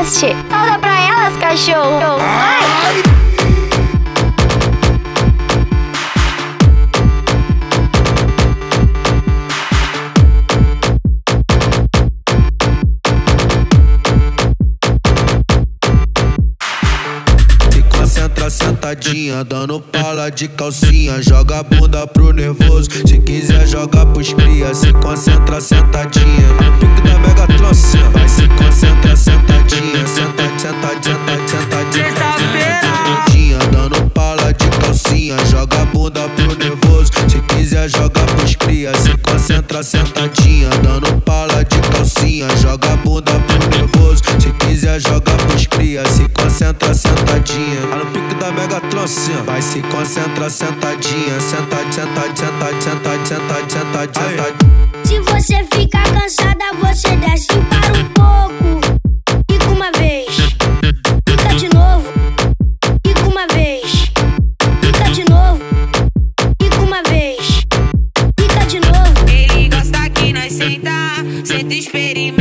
Oxê, solta pra elas, cachorro. Concentra sentadinha, dando pala de calcinha. Joga a bunda pro nervoso. Se quiser, joga pros cria. Se concentra sentadinha. No pique da mega trancinha. Concentra sentadinha, dando pala de calcinha. Joga a bunda pro nervoso. Se quiser, joga pros cria. Se concentra sentadinha. Tá no pique da mega trancinha. Vai se concentra sentadinha. Senta, senta, senta, senta, senta, senta, senta. Se você ficar cansada, você desce senta, senta